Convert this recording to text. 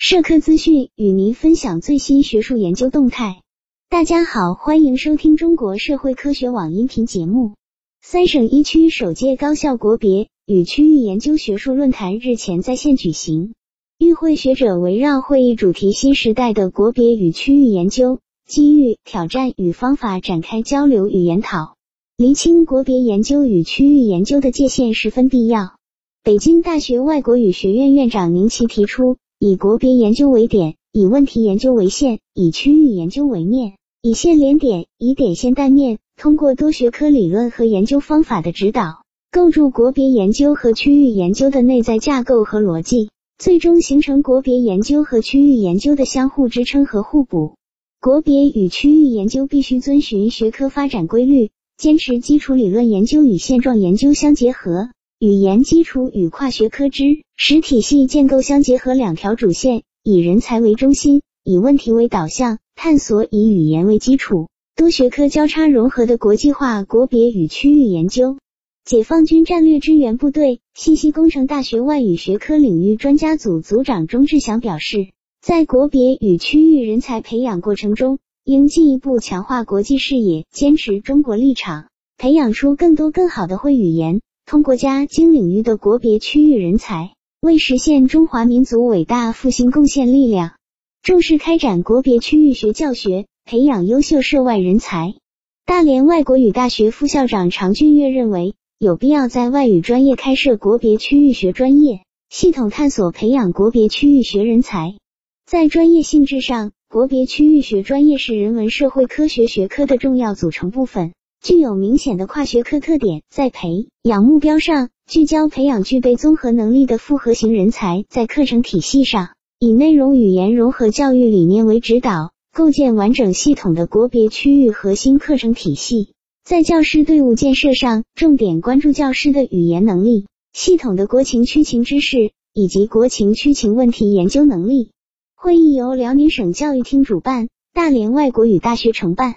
社科资讯与您分享最新学术研究动态。大家好，欢迎收听中国社会科学网音频节目。三省一区首届高校国别与区域研究学术论坛日前在线举行，与会学者围绕会议主题“新时代的国别与区域研究：机遇、挑战与方法”展开交流与研讨，厘清国别研究与区域研究的界限十分必要。北京大学外国语学院院长宁奇提出。以国别研究为点，以问题研究为线，以区域研究为面，以线连点，以点线带面，通过多学科理论和研究方法的指导，构筑国别研究和区域研究的内在架构和逻辑，最终形成国别研究和区域研究的相互支撑和互补。国别与区域研究必须遵循学科发展规律，坚持基础理论研究与现状研究相结合。语言基础与跨学科知识体系建构相结合两条主线，以人才为中心，以问题为导向，探索以语言为基础，多学科交叉融合的国际化国别与区域研究。解放军战略支援部队信息工程大学外语学科领域专家组组长钟志祥表示，在国别与区域人才培养过程中，应进一步强化国际视野，坚持中国立场，培养出更多更好的会语言。通国家经领域的国别区域人才，为实现中华民族伟大复兴贡献力量。重视开展国别区域学教学，培养优秀涉外人才。大连外国语大学副校长常俊岳认为，有必要在外语专业开设国别区域学专业，系统探索培养国别区域学人才。在专业性质上，国别区域学专业是人文社会科学学科的重要组成部分。具有明显的跨学科特点，在培养目标上聚焦培养具备综合能力的复合型人才，在课程体系上以内容语言融合教育理念为指导，构建完整系统的国别区域核心课程体系。在教师队伍建设上，重点关注教师的语言能力、系统的国情区情知识以及国情区情问题研究能力。会议由辽宁省教育厅主办，大连外国语大学承办。